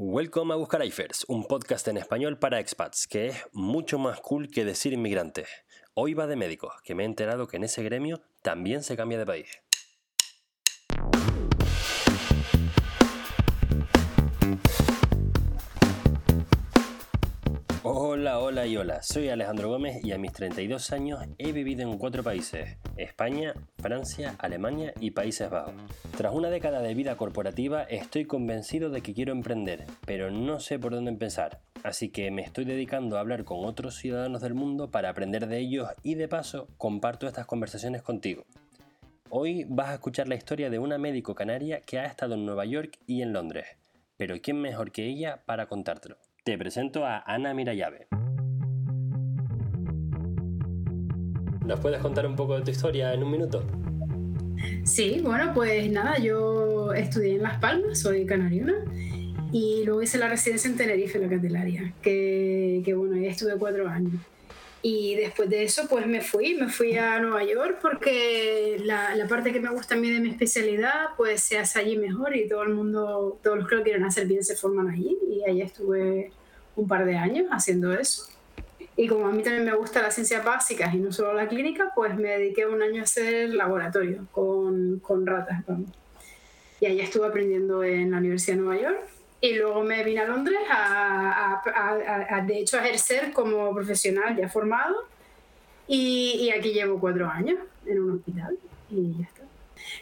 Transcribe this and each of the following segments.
Welcome a Buscar Eifers, un podcast en español para expats, que es mucho más cool que decir inmigrantes. Hoy va de médicos, que me he enterado que en ese gremio también se cambia de país. Hola, hola y hola, soy Alejandro Gómez y a mis 32 años he vivido en cuatro países, España, Francia, Alemania y Países Bajos. Tras una década de vida corporativa estoy convencido de que quiero emprender, pero no sé por dónde empezar, así que me estoy dedicando a hablar con otros ciudadanos del mundo para aprender de ellos y de paso comparto estas conversaciones contigo. Hoy vas a escuchar la historia de una médico canaria que ha estado en Nueva York y en Londres, pero ¿quién mejor que ella para contártelo? Te presento a Ana Mirayave. ¿Nos puedes contar un poco de tu historia en un minuto? Sí, bueno, pues nada, yo estudié en Las Palmas, soy canariana, y luego hice la residencia en Tenerife, la Candelaria, que, que bueno, ahí estuve cuatro años. Y después de eso, pues me fui, me fui a Nueva York porque la, la, parte que me gusta a mí de mi especialidad, pues se hace allí mejor y todo el mundo, todos los que lo quieren hacer bien se forman allí. Y allí estuve un par de años haciendo eso. Y como a mí también me gusta las ciencias básicas y no solo la clínica, pues me dediqué un año a hacer laboratorio con, con ratas. Y allá estuve aprendiendo en la Universidad de Nueva York. Y luego me vine a Londres a, de hecho, a ejercer como profesional ya formado. Y, y, aquí llevo cuatro años en un hospital. Y ya está.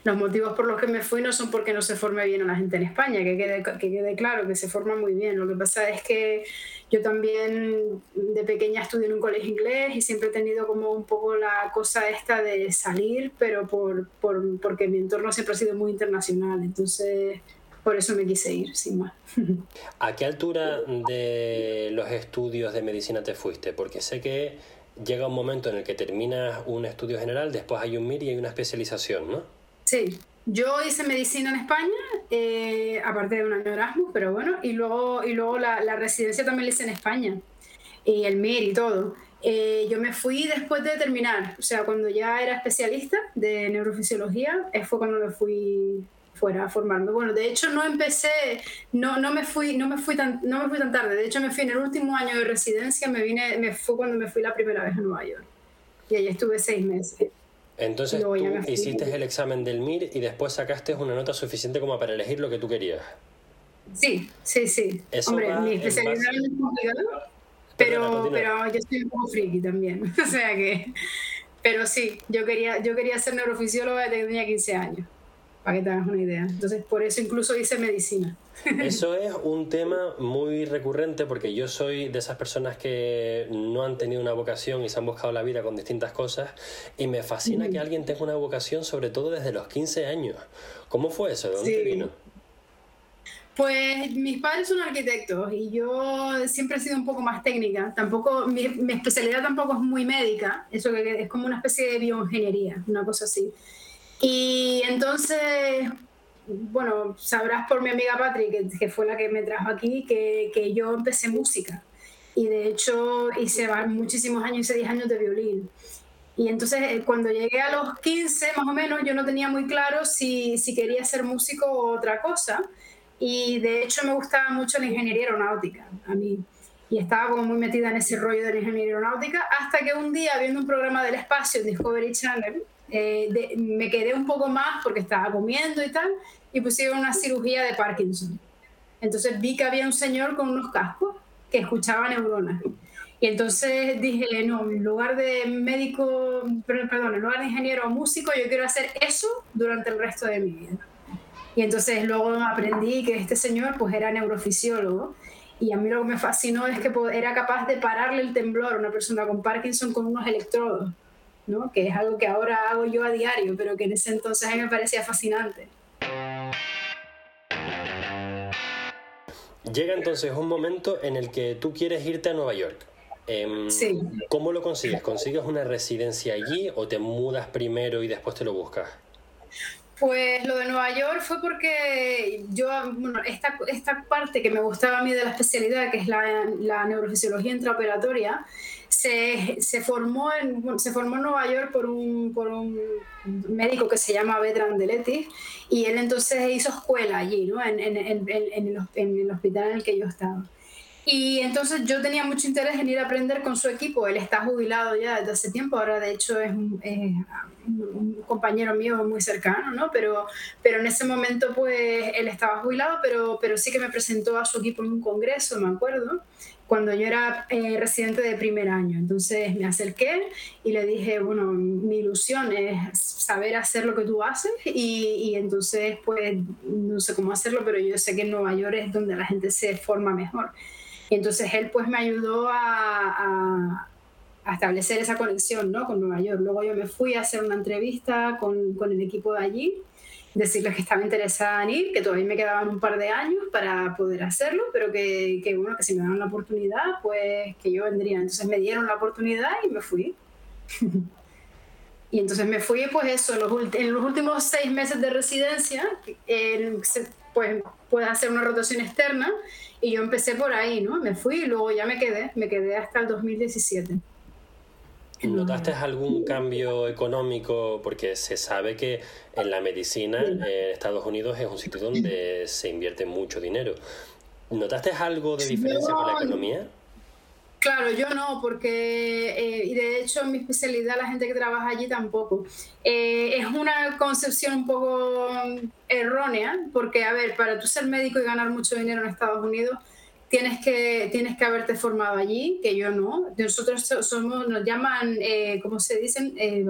Los motivos por los que me fui no son porque no se forme bien a la gente en España, que quede, que quede claro que se forma muy bien. Lo que pasa es que yo también de pequeña estudié en un colegio inglés y siempre he tenido como un poco la cosa esta de salir, pero por, por, porque mi entorno siempre ha sido muy internacional. Entonces, por eso me quise ir, sin más. ¿A qué altura de los estudios de medicina te fuiste? Porque sé que llega un momento en el que terminas un estudio general, después hay un MIR y hay una especialización, ¿no? Sí, yo hice medicina en España, eh, aparte de un año Erasmus, pero bueno, y luego, y luego la, la, residencia también la hice en España, y el MIR y todo. Eh, yo me fui después de terminar, o sea, cuando ya era especialista de neurofisiología, fue cuando me fui fuera a formarme. Bueno, de hecho no empecé, no, no, me fui, no, me fui tan, no me fui tan tarde, de hecho me fui en el último año de residencia, me vine, me fue cuando me fui la primera vez a Nueva York, y allí estuve seis meses. Entonces tú hiciste el examen del MIR y después sacaste una nota suficiente como para elegir lo que tú querías. Sí, sí, sí. Hombre, mi especialidad es complicada, pero, pero yo soy un poco friki también. o sea que. Pero sí, yo quería, yo quería ser neurofisióloga desde que tenía 15 años para que te hagas una idea. Entonces, por eso incluso hice medicina. Eso es un tema muy recurrente porque yo soy de esas personas que no han tenido una vocación y se han buscado la vida con distintas cosas y me fascina que alguien tenga una vocación sobre todo desde los 15 años. ¿Cómo fue eso? ¿De dónde sí. vino? Pues mis padres son arquitectos y yo siempre he sido un poco más técnica. Tampoco, mi, mi especialidad tampoco es muy médica, eso que es como una especie de bioingeniería, una cosa así. Y entonces, bueno, sabrás por mi amiga Patrick, que, que fue la que me trajo aquí, que, que, yo empecé música. Y de hecho hice muchísimos años, hice 10 años de violín. Y entonces eh, cuando llegué a los 15 más o menos, yo no tenía muy claro si, si quería ser músico o otra cosa. Y de hecho me gustaba mucho la ingeniería aeronáutica a mí. Y estaba como muy metida en ese rollo de la ingeniería aeronáutica, hasta que un día, viendo un programa del espacio en Discovery Channel, eh, me quedé un poco más porque estaba comiendo y tal, y pusieron una cirugía de Parkinson. Entonces vi que había un señor con unos cascos que escuchaba neuronas. Y entonces dije, no, en lugar de médico, perdón, en lugar de ingeniero o músico, yo quiero hacer eso durante el resto de mi vida. Y entonces luego aprendí que este señor pues era neurofisiólogo y a mí lo que me fascinó es que era capaz de pararle el temblor a una persona con Parkinson con unos electrodos. ¿No? que es algo que ahora hago yo a diario, pero que en ese entonces a mí me parecía fascinante. Llega entonces un momento en el que tú quieres irte a Nueva York. Eh, sí. ¿Cómo lo consigues? ¿Consigues una residencia allí o te mudas primero y después te lo buscas? Pues lo de Nueva York fue porque yo, bueno, esta, esta parte que me gustaba a mí de la especialidad, que es la, la neurofisiología intraoperatoria, se, formó en, se formó en Nueva York por un, por un médico que se llama Vedran Deletti y él entonces hizo escuela allí, ¿no? en, en, en, en el, hospital en el que yo estaba. Y entonces yo tenía mucho interés en ir a aprender con su equipo. Él está jubilado ya desde hace tiempo, ahora de hecho es un, un compañero mío muy cercano, ¿no? Pero, pero en ese momento pues él estaba jubilado, pero, pero sí que me presentó a su equipo en un congreso, me acuerdo, cuando yo era eh, residente de primer año. Entonces me acerqué y le dije, bueno, mi ilusión es saber hacer lo que tú haces y, y entonces pues no sé cómo hacerlo, pero yo sé que en Nueva York es donde la gente se forma mejor. Y entonces él pues me ayudó a, a, establecer esa conexión ¿no? con Nueva York. Luego yo me fui a hacer una entrevista con, con, el equipo de allí, decirles que estaba interesada en ir, que todavía me quedaban un par de años para poder hacerlo, pero que, bueno, que si me daban la oportunidad, pues que yo vendría. Entonces me dieron la oportunidad y me fui. y entonces me fui, pues eso, en los, últimos seis meses de residencia, pues puedes hacer una rotación externa y yo empecé por ahí, ¿no? Me fui y luego ya me quedé, me quedé hasta el 2017. ¿Notaste algún cambio económico? Porque se sabe que en la medicina en Estados Unidos es un sitio donde se invierte mucho dinero. ¿Notaste algo de diferencia con la economía? Claro, yo no, porque, eh, y de hecho en mi especialidad la gente que trabaja allí tampoco. Eh, es una concepción un poco errónea, porque, a ver, para tú ser médico y ganar mucho dinero en Estados Unidos, tienes que, tienes que haberte formado allí, que yo no. Nosotros somos, nos llaman, eh, ¿cómo se dicen? Eh,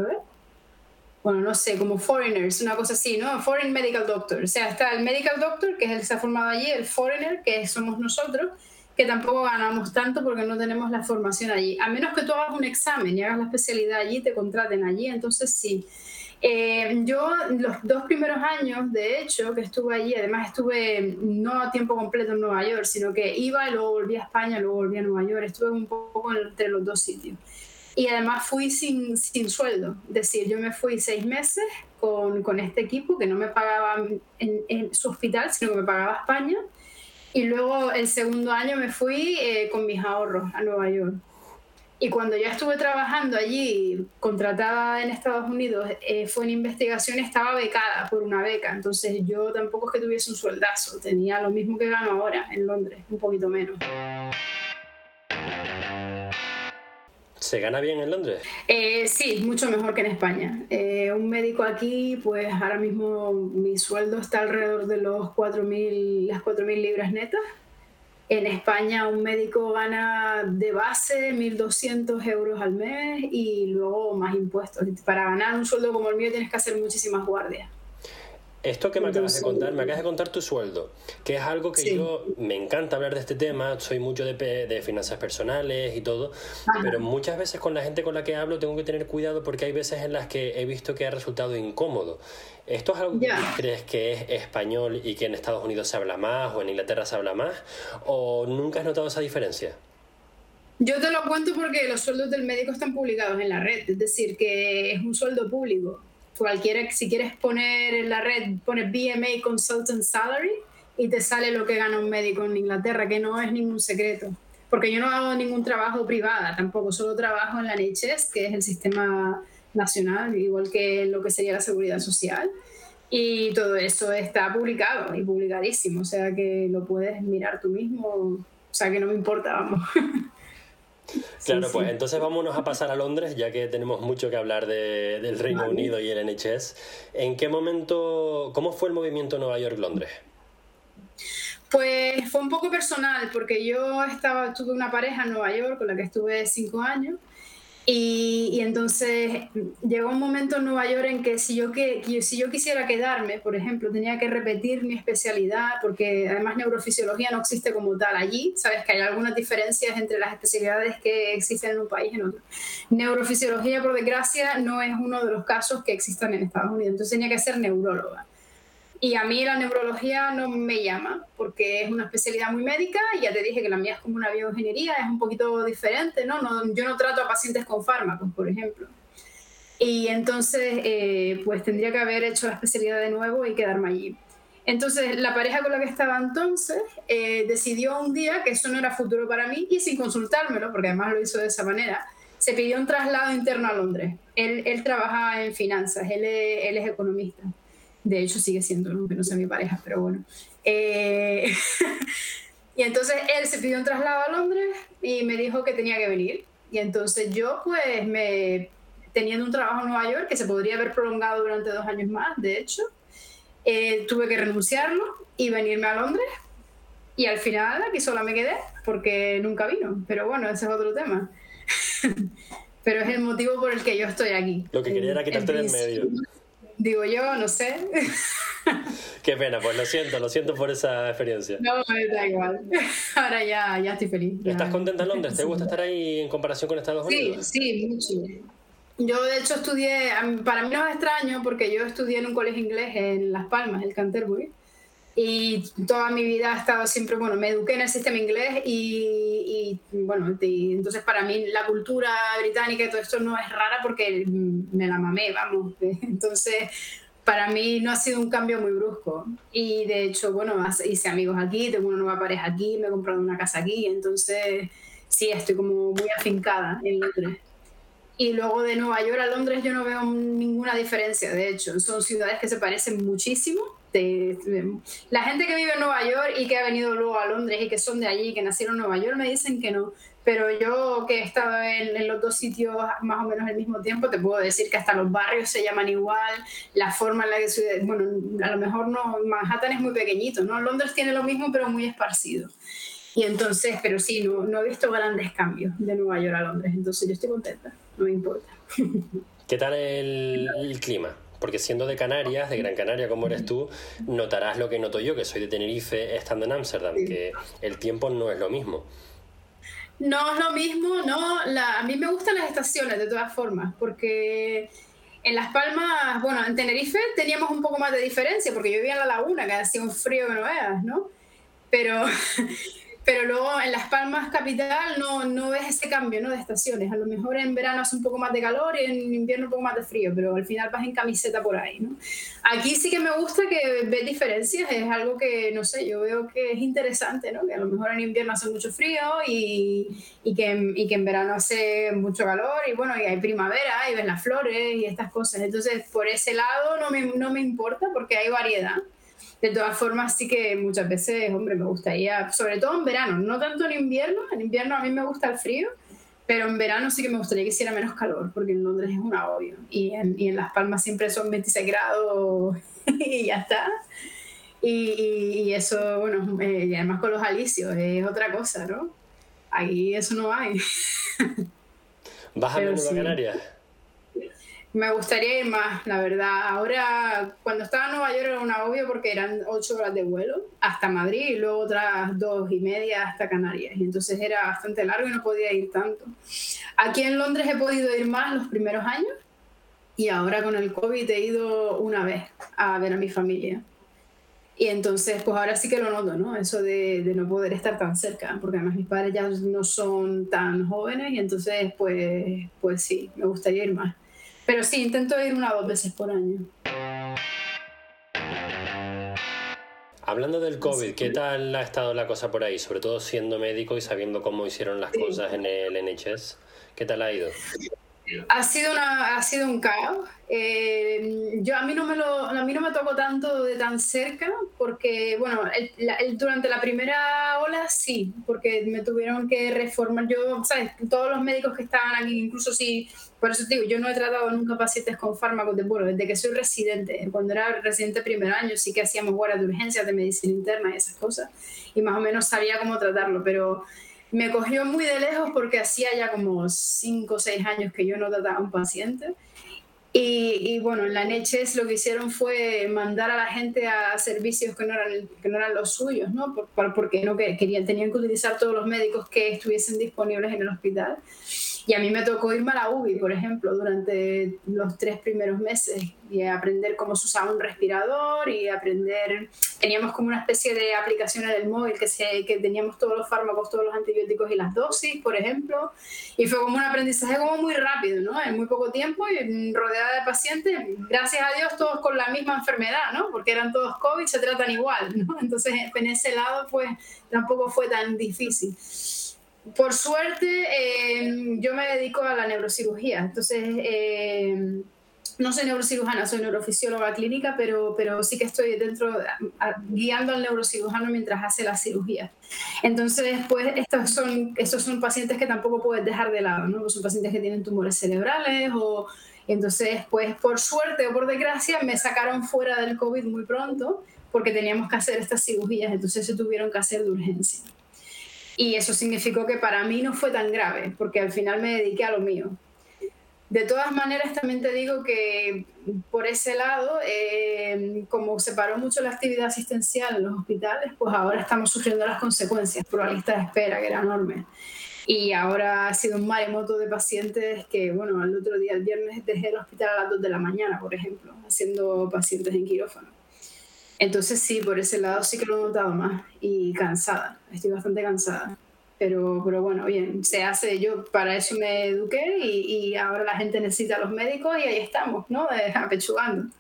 bueno, no sé, como foreigners, una cosa así, ¿no? Foreign Medical Doctor. O sea, está el Medical Doctor, que es el que se ha formado allí, el foreigner, que somos nosotros, que tampoco ganamos tanto porque no tenemos la formación allí. A menos que tú hagas un examen y hagas la especialidad allí, te contraten allí, entonces sí. Eh, yo los dos primeros años, de hecho, que estuve allí, además estuve no a tiempo completo en Nueva York, sino que iba y luego volví a España, luego volví a Nueva York, estuve un poco entre los dos sitios. Y además fui sin, sin sueldo, es decir, yo me fui seis meses con, con este equipo que no me pagaba en, en, su hospital, sino que me pagaba España y luego el segundo año me fui eh, con mis ahorros a Nueva York. Y cuando ya estuve trabajando allí, contratada en Estados Unidos, eh, fue en investigación, estaba becada por una beca. Entonces yo tampoco es que tuviese un sueldazo, tenía lo mismo que gano ahora en Londres, un poquito menos. ¿Se gana bien en Londres? Eh, sí, mucho mejor que en España. Eh, un médico aquí, pues ahora mismo mi sueldo está alrededor de los 4.000, las 4.000 libras netas. En España un médico gana de base 1.200 euros al mes y luego más impuestos. Para ganar un sueldo como el mío tienes que hacer muchísimas guardias. Esto que me acabas de contar, me acabas de contar tu sueldo, que es algo que yo me encanta hablar de este tema, soy mucho de, de finanzas personales y todo, pero muchas veces con la gente con la que hablo tengo que tener cuidado porque hay veces en las que he visto que ha resultado incómodo. ¿Esto es algo que crees que es español y que en Estados Unidos se habla más o en Inglaterra se habla más? ¿O nunca has notado esa diferencia? Yo te lo cuento porque los sueldos del médico están publicados en la red, es decir, que es un sueldo público cualquiera, si quieres poner en la red, pones BMA Consultant Salary y te sale lo que gana un médico en Inglaterra, que no es ningún secreto. Porque yo no hago ningún trabajo privada tampoco, solo trabajo en la NHS, que es el sistema nacional, igual que lo que sería la seguridad social. Y todo eso está publicado y publicadísimo, o sea que lo puedes mirar tú mismo, o sea que no me importa, vamos. Claro, pues entonces vámonos a pasar a Londres, ya que tenemos mucho que hablar de, del Reino Unido y el NHS. ¿En qué momento, cómo fue el movimiento Nueva York-Londres? Pues fue un poco personal, porque yo estaba, tuve una pareja en Nueva York con la que estuve cinco años y, entonces llegó un momento en Nueva York en que si yo, que si yo quisiera quedarme, por ejemplo, tenía que repetir mi especialidad, porque además neurofisiología no existe como tal allí. Sabes que hay algunas diferencias entre las especialidades que existen en un país y en otro. Neurofisiología, por desgracia, no es uno de los casos que existan en Estados Unidos. Entonces tenía que ser neuróloga. Y a mí la neurología no me llama porque es una especialidad muy médica y ya te dije que la mía es como una bioingeniería, es un poquito diferente, ¿no? no yo no trato a pacientes con fármacos, por ejemplo. Y entonces, eh, pues tendría que haber hecho la especialidad de nuevo y quedarme allí. Entonces, la pareja con la que estaba entonces eh, decidió un día que eso no era futuro para mí y sin consultármelo, porque además lo hizo de esa manera, se pidió un traslado interno a Londres. Él, él trabaja en finanzas, él es, él es economista. De hecho, sigue siendo, aunque no sea mi pareja, pero bueno. Eh, y entonces él se pidió un traslado a Londres y me dijo que tenía que venir. Y entonces yo, pues, me, teniendo un trabajo en Nueva York que se podría haber prolongado durante dos años más, de hecho, eh, tuve que renunciarlo y venirme a Londres. Y al final aquí sola me quedé porque nunca vino. Pero bueno, ese es otro tema. Pero es el motivo por el que yo estoy aquí. Lo que quería era quitarte del medio. Digo yo, no sé. Qué pena, pues lo siento, lo siento por esa experiencia. No, me da igual. Ahora ya, ya estoy feliz. ¿Estás contenta en Londres? ¿Te gusta estar ahí en comparación con Estados Unidos? Sí, sí, mucho. Yo de hecho estudié, para mí no es extraño porque yo estudié en un colegio inglés en Las Palmas, el Canterbury, y toda mi vida he estado siempre, bueno, me eduqué en el sistema inglés y, bueno, entonces para mí la cultura británica y todo esto no es rara porque me la mamé, vamos. Entonces para mí no ha sido un cambio muy brusco y de hecho, bueno, hice amigos aquí, tengo una nueva pareja aquí, me he comprado una casa aquí, entonces sí, estoy como muy afincada en Londres. Y luego de Nueva York a Londres yo no veo ninguna diferencia, de hecho, son ciudades que se parecen muchísimo la gente que vive en Nueva York y que ha venido luego a Londres y que son de allí, que nacieron en Nueva York, me dicen que no. Pero yo que he estado en, los dos sitios más o menos al mismo tiempo, te puedo decir que hasta los barrios se llaman igual, la forma en la que se... Bueno, a lo mejor no, Manhattan es muy pequeñito, ¿no? Londres tiene lo mismo pero muy esparcido. Y entonces, pero sí, no, no he visto grandes cambios de Nueva York a Londres, entonces yo estoy contenta, no me importa. ¿Qué tal el clima? Porque siendo de Canarias, de Gran Canaria como eres tú, notarás lo que noto yo, que soy de Tenerife estando en Ámsterdam, que el tiempo no es lo mismo. No es lo mismo, no. a mí me gustan las estaciones de todas formas, porque en Las Palmas, bueno, en Tenerife teníamos un poco más de diferencia, porque yo vivía en la laguna, que hacía un frío que no veas, ¿no? Pero pero luego en Las Palmas capital no, no ves ese cambio ¿no? de estaciones. A lo mejor en verano hace un poco más de calor y en invierno un poco más de frío, pero al final vas en camiseta por ahí. ¿no? Aquí sí que me gusta que ves diferencias, es algo que, no sé, yo veo que es interesante, ¿no? que a lo mejor en invierno hace mucho frío y, y, que, y que en verano hace mucho calor y bueno, y hay primavera y ves las flores y estas cosas. Entonces, por ese lado no me, no me importa porque hay variedad. De todas formas, sí que muchas veces, hombre, me gustaría, sobre todo en verano, no tanto en invierno, en invierno a mí me gusta el frío, pero en verano sí que me gustaría que hiciera menos calor, porque en Londres es un agobio. Y en, y en Las Palmas siempre son 26 grados y ya está. Y, y, eso, bueno, eh, y además con los alicios es otra cosa, ¿no? Ahí eso no hay. ¿Vas a Nueva Canarias? Me gustaría ir más, la verdad. Ahora, cuando estaba en Nueva York era una obvio porque eran ocho horas de vuelo hasta Madrid y luego otras dos y media hasta Canarias. Y entonces era bastante largo y no podía ir tanto. Aquí en Londres he podido ir más los primeros años y ahora con el COVID he ido una vez a ver a mi familia. Y entonces, pues ahora sí que lo noto, ¿no? Eso de, de, no poder estar tan cerca, porque además mis padres ya no son tan jóvenes y entonces, pues, pues sí, me gustaría ir más. Pero sí, intento ir una o dos veces por año. Hablando del COVID, ¿qué tal ha estado la cosa por ahí? Sobre todo siendo médico y sabiendo cómo hicieron las cosas en el NHS. ¿Qué tal ha ido? Ha sido, una, ha sido un caos. Eh, yo a mí no me lo, a mí no me tocó tanto de tan cerca porque bueno durante la primera ola sí porque me tuvieron que reformar. Yo sabes todos los médicos que estaban aquí incluso si por eso te digo yo no he tratado nunca pacientes con fármacos de bueno desde que soy residente. Cuando era residente primer año sí que hacíamos guardas de urgencias de medicina interna y esas cosas y más o menos sabía cómo tratarlo pero me cogió muy de lejos porque hacía ya como 5 o 6 años que yo no trataba a un paciente y, bueno, en la NHS lo que hicieron fue mandar a la gente a servicios que no eran, que no eran los suyos, ¿no? Por, porque no querían, tenían que utilizar todos los médicos que estuviesen disponibles en el hospital. Y a mí me tocó irme a la UBI, por ejemplo, durante los tres primeros meses y aprender cómo se usaba un respirador y aprender, teníamos como una especie de aplicación en el móvil que, se, que teníamos todos los fármacos, todos los antibióticos y las dosis, por ejemplo, y fue como un aprendizaje como muy rápido, ¿no? En muy poco tiempo y rodeada de pacientes, gracias a Dios todos con la misma enfermedad, ¿no? Porque eran todos COVID, se tratan igual, ¿no? Entonces en ese lado pues tampoco fue tan difícil. Por suerte, eh, yo me dedico a la neurocirugía. Entonces, eh, no soy neurocirujana, soy neurofisióloga clínica, pero, pero sí que estoy dentro, guiando al neurocirujano mientras hace la cirugía. Entonces, pues, estos son, estos son pacientes que tampoco puedes dejar de lado, ¿no? Son pacientes que tienen tumores cerebrales o... Entonces, pues, por suerte o por desgracia, me sacaron fuera del COVID muy pronto porque teníamos que hacer estas cirugías, entonces se tuvieron que hacer de urgencia. Y eso significó que para mí no fue tan grave, porque al final me dediqué a lo mío. De todas maneras, también te digo que por ese lado, eh, como se paró mucho la actividad asistencial en los hospitales, pues ahora estamos sufriendo las consecuencias por la lista de espera, que era enorme. Y ahora ha sido un maremoto de pacientes que, bueno, el otro día, el viernes, dejé el hospital a las 2 de la mañana, por ejemplo, haciendo pacientes en quirófano. Entonces sí, por ese lado sí que lo he notado más y cansada, estoy bastante cansada. Pero, pero bueno, bien, se hace, yo para eso me eduqué y, y ahora la gente necesita a los médicos y ahí estamos, ¿no? Eh, apechugando.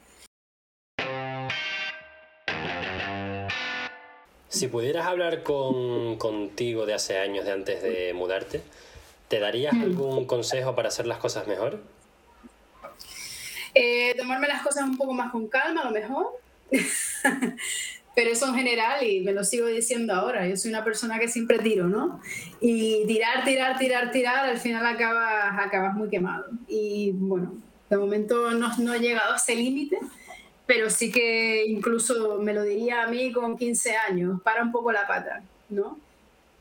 Si pudieras hablar con, contigo de hace años, de antes de mudarte, ¿te darías mm. algún consejo para hacer las cosas mejor? Eh, tomarme las cosas un poco más con calma, a lo mejor. pero eso en general, y me lo sigo diciendo ahora, yo soy una persona que siempre tiro, ¿no? Y tirar, tirar, tirar, tirar, al final acabas, acabas muy quemado. Y bueno, de momento no, no he llegado a ese límite, pero sí que incluso me lo diría a mí con 15 años, para un poco la pata, ¿no?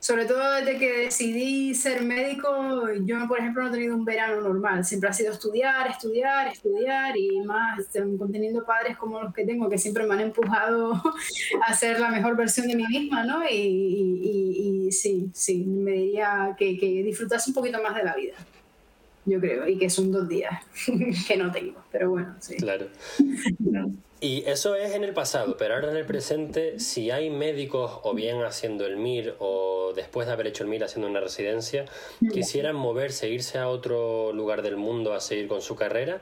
Sobre todo desde que decidí ser médico, yo por ejemplo no he tenido un verano normal, siempre ha sido estudiar, estudiar, estudiar y más conteniendo padres como los que tengo que siempre me han empujado a ser la mejor versión de mí misma, ¿no? Y, sí, sí, me diría que, que disfrutase un poquito más de la vida yo creo, y que son dos días que no tengo, pero bueno, sí. Claro. Y eso es en el pasado, pero ahora en el presente, si hay médicos o bien haciendo el MIR o después de haber hecho el MIR haciendo una residencia, quisieran moverse, irse a otro lugar del mundo a seguir con su carrera,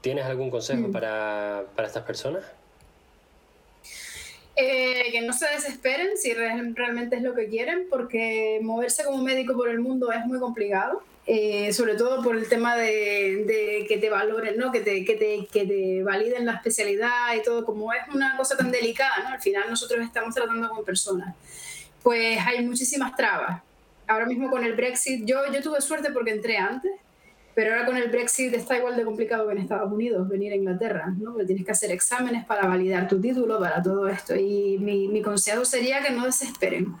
¿tienes algún consejo para, para estas personas? Eh, que no se desesperen si realmente es lo que quieren, porque moverse como médico por el mundo es muy complicado. Eh, sobre todo por el tema de, que te valoren, ¿no? que, te, que, te, que te validen la especialidad y todo, como es una cosa tan delicada, ¿no? al final nosotros estamos tratando con personas, pues hay muchísimas trabas. Ahora mismo con el Brexit, yo, yo tuve suerte porque entré antes, pero ahora con el Brexit está igual de complicado que en Estados Unidos venir a Inglaterra, ¿no? Porque tienes que hacer exámenes para validar tu título, para todo esto. Y mi, mi consejo sería que no desesperen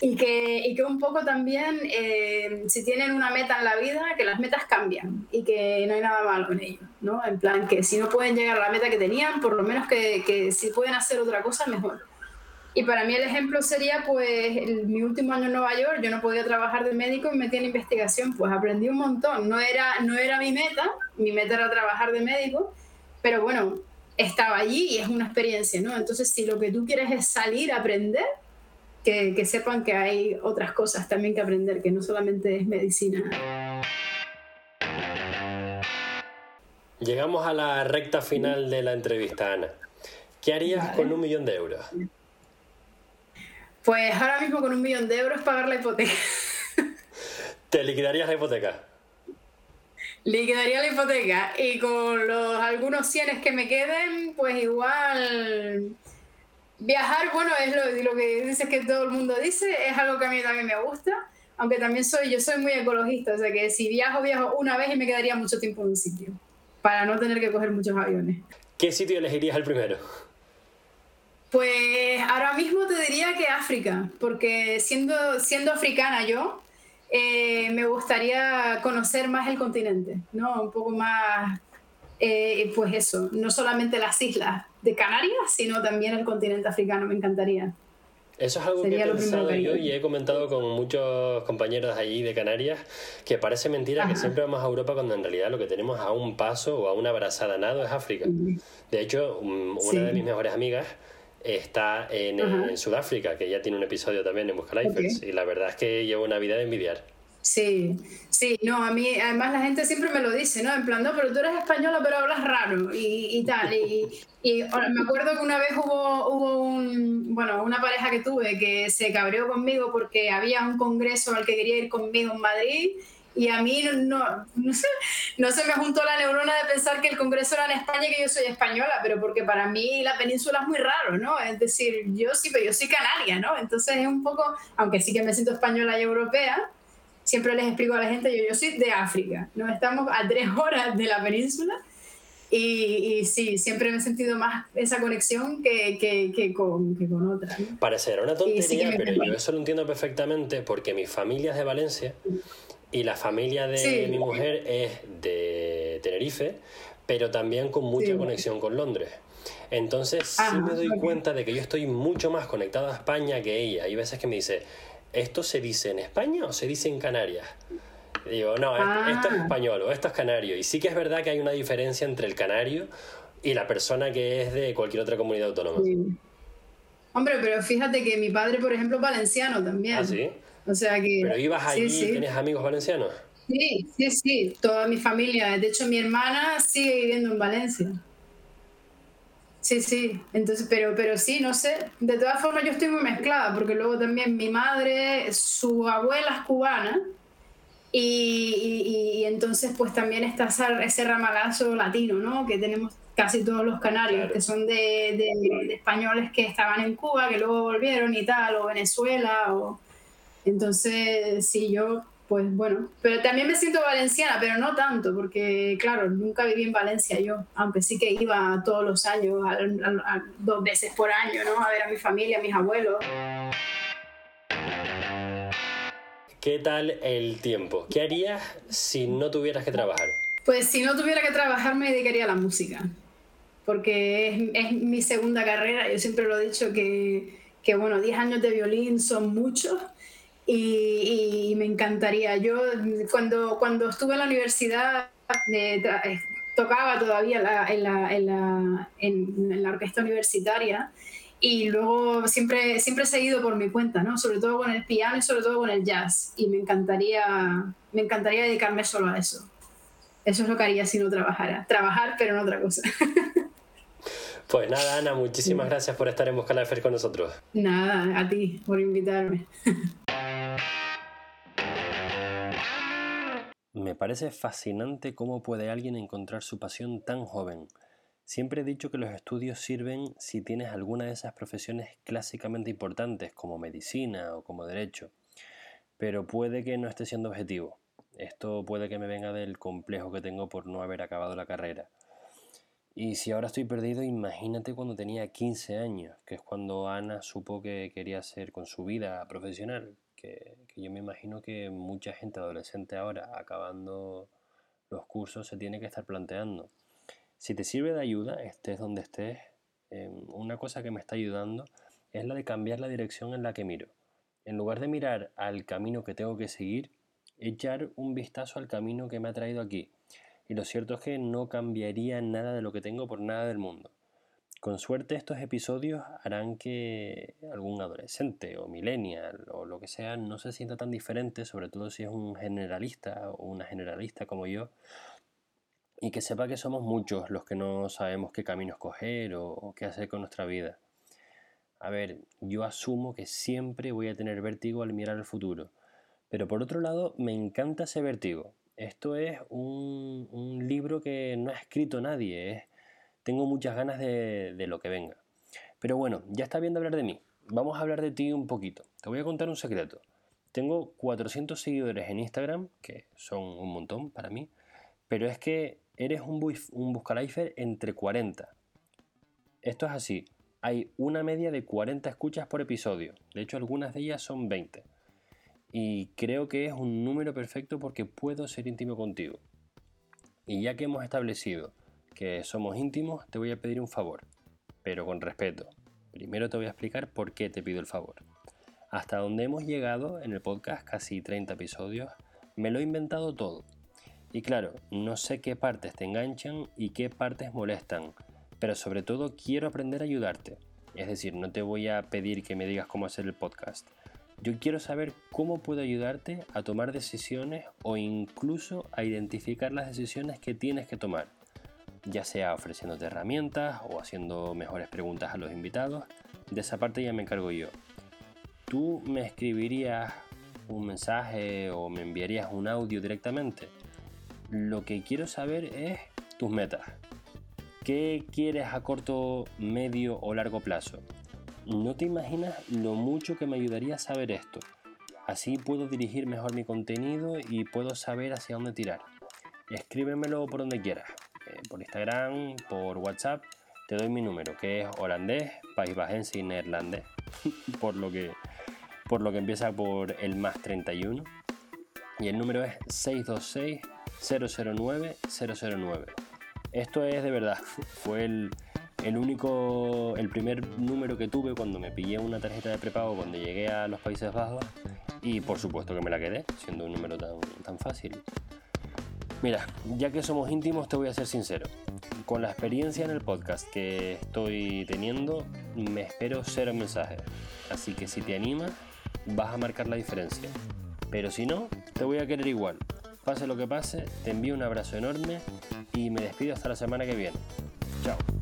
y que, y que un poco también, eh, si tienen una meta en la vida, que las metas cambian y que no hay nada malo en ello, ¿no? En plan, que si no pueden llegar a la meta que tenían, por lo menos que, que si pueden hacer otra cosa, mejor. Y para mí el ejemplo sería, pues, mi último año en Nueva York, yo no podía trabajar de médico y me metí en investigación, pues aprendí un montón. No era, no era mi meta, mi meta era trabajar de médico, pero bueno, estaba allí y es una experiencia, ¿no? Entonces, si lo que tú quieres es salir a aprender, que, sepan que hay otras cosas también que aprender, que no solamente es medicina. Llegamos a la recta final de la entrevista, Ana. ¿Qué harías con un millón de euros? Pues ahora mismo con un millón de euros pagar la hipoteca. ¿Te liquidarías la hipoteca? Liquidaría la hipoteca y con los algunos cienes que me queden, pues igual Viajar, bueno, es lo, que dices que todo el mundo dice, es algo que a mí también me gusta, aunque también soy, yo soy muy ecologista, o sea que si viajo, viajo una vez y me quedaría mucho tiempo en un sitio, para no tener que coger muchos aviones. ¿Qué sitio elegirías el primero? Pues ahora mismo te diría que África, porque siendo, siendo africana yo, eh, me gustaría conocer más el continente, ¿no? Un poco más, eh, pues eso, no solamente las islas, de Canarias, sino también el continente africano, me encantaría. Eso es algo que he pensado yo y he comentado con muchos compañeros allí de Canarias que parece mentira que siempre vamos a Europa cuando en realidad lo que tenemos a un paso o a una brazada nado es África. De hecho, una de mis mejores amigas está en, Sudáfrica, que ya tiene un episodio también en Busca y la verdad es que lleva una vida de envidiar. Sí, sí, no, a mí, además la gente siempre me lo dice, ¿no? En plan, no, pero tú eres española, pero hablas raro y, y tal. Y, y, me acuerdo que una vez hubo, hubo un, bueno, una pareja que tuve que se cabreó conmigo porque había un congreso al que quería ir conmigo en Madrid y a mí no, no, sé, no se me juntó la neurona de pensar que el Congreso era en España y que yo soy española, pero porque para mí la península es muy raro, ¿no? Es decir, yo sí, pero yo soy canaria, ¿no? Entonces es un poco, aunque sí que me siento española y europea, siempre les explico a la gente, yo, yo soy de África, ¿no? Estamos a tres horas de la península y, sí, siempre me he sentido más esa conexión que, que, que con, que con otra. ¿no? Parecerá una tontería, pero yo eso lo entiendo perfectamente porque mi familia es de Valencia y la familia de mi mujer es de Tenerife, pero también con mucha conexión con Londres. Entonces sí ah, me doy cuenta de que yo estoy mucho más conectado a España que ella. Hay veces que me dice, ¿esto se dice en España o se dice en Canarias? digo, no, esto, es ah. español o esto es canario. Y sí que es verdad que hay una diferencia entre el canario y la persona que es de cualquier otra comunidad autónoma. Hombre, pero fíjate que mi padre, por ejemplo, es valenciano también. ¿Ah, sí? O sea que... ¿Pero ibas allí y tienes amigos valencianos? Sí, sí, sí, toda mi familia. De hecho, mi hermana sigue viviendo en Valencia. Sí, sí, entonces, pero, pero sí, no sé. De todas formas, yo estoy muy mezclada, porque luego también mi madre, su abuela es cubana, y, y, entonces pues también está ese ramalazo latino, ¿no? Que tenemos casi todos los canarios, que son de, de, españoles que estaban en Cuba, que luego volvieron y tal, o Venezuela, o... Entonces, sí, yo pues bueno, pero también me siento valenciana, pero no tanto, porque claro, nunca viví en Valencia yo, aunque sí que iba todos los años, dos veces por año, ¿no? A ver a mi familia, a mis abuelos. ¿Qué tal el tiempo? ¿Qué harías si no tuvieras que trabajar? Pues si no tuviera que trabajar me dedicaría a la música, porque es, mi segunda carrera, yo siempre lo he dicho que, que bueno, 10 años de violín son muchos y, me encantaría. Yo cuando, cuando estuve en la universidad eh, eh, tocaba todavía en, la, en, la, en, la, orquesta universitaria y luego siempre, siempre he seguido por mi cuenta, ¿no? sobre todo con el piano y sobre todo con el jazz y me encantaría, me encantaría dedicarme solo a eso. Eso es lo que haría si no trabajara. Trabajar, pero en otra cosa. Pues nada, Ana, muchísimas gracias por estar en Busca la con nosotros. Nada, a ti por invitarme. Me parece fascinante cómo puede alguien encontrar su pasión tan joven. Siempre he dicho que los estudios sirven si tienes alguna de esas profesiones clásicamente importantes como medicina o como derecho, pero puede que no esté siendo objetivo. Esto puede que me venga del complejo que tengo por no haber acabado la carrera. Y si ahora estoy perdido, imagínate cuando tenía 15 años, que es cuando Ana supo que quería hacer con su vida profesional que, yo me imagino que mucha gente adolescente ahora, acabando los cursos, se tiene que estar planteando. Si te sirve de ayuda, estés donde estés, em, una cosa que me está ayudando es la de cambiar la dirección en la que miro. En lugar de mirar al camino que tengo que seguir, echar un vistazo al camino que me ha traído aquí. Y lo cierto es que no cambiaría nada de lo que tengo por nada del mundo. Con suerte estos episodios harán que algún adolescente o millennial o lo que sea no se sienta tan diferente, sobre todo si es un generalista o una generalista como yo, y que sepa que somos muchos los que no sabemos qué camino escoger o, qué hacer con nuestra vida. A ver, yo asumo que siempre voy a tener vértigo al mirar el futuro, pero por otro lado me encanta ese vértigo. Esto es un, un libro que no ha escrito nadie, tengo muchas ganas de, lo que venga. Pero bueno, ya está bien de hablar de mí. Vamos a hablar de ti un poquito. Te voy a contar un secreto. Tengo 400 seguidores en Instagram, que son un montón para mí, pero es que eres un, un buscalifer entre 40. Esto es así. Hay una media de 40 escuchas por episodio. De hecho, algunas de ellas son 20. Y creo que es un número perfecto porque puedo ser íntimo contigo. Y ya que hemos establecido que somos íntimos, te voy a pedir un favor, pero con respeto. Primero te voy a explicar por qué te pido el favor. Hasta donde hemos llegado en el podcast, casi 30 episodios, me lo he inventado todo. Y claro, no sé qué partes te enganchan y qué partes molestan, pero sobre todo quiero aprender a ayudarte. Es decir, no te voy a pedir que me digas cómo hacer el podcast. Yo quiero saber cómo puedo ayudarte a tomar decisiones o incluso a identificar las decisiones que tienes que tomar, ya sea ofreciéndote herramientas o haciendo mejores preguntas a los invitados. De esa parte ya me encargo yo. Tú me escribirías un mensaje o me enviarías un audio directamente. Lo que quiero saber es tus metas. ¿Qué quieres a corto, medio o largo plazo? No te imaginas lo mucho que me ayudaría a saber esto. Así puedo dirigir mejor mi contenido y puedo saber hacia dónde tirar. Escríbemelo por donde quieras. Por Instagram, por WhatsApp. Te doy mi número, que es holandés, paisbajense y neerlandés. por, lo que, por lo que empieza por el más 31. Y el número es 626 009 009. Esto es de verdad. Fue el, el único, el primer número que tuve cuando me pillé una tarjeta de prepago cuando llegué a los Países Bajos y por supuesto que me la quedé, siendo un número tan, tan fácil. Mira, ya que somos íntimos te voy a ser sincero. Con la experiencia en el podcast que estoy teniendo, me espero cero mensajes. Así que si te animas, vas a marcar la diferencia. Pero si no, te voy a querer igual. Pase lo que pase, te envío un abrazo enorme y me despido hasta la semana que viene. Chao.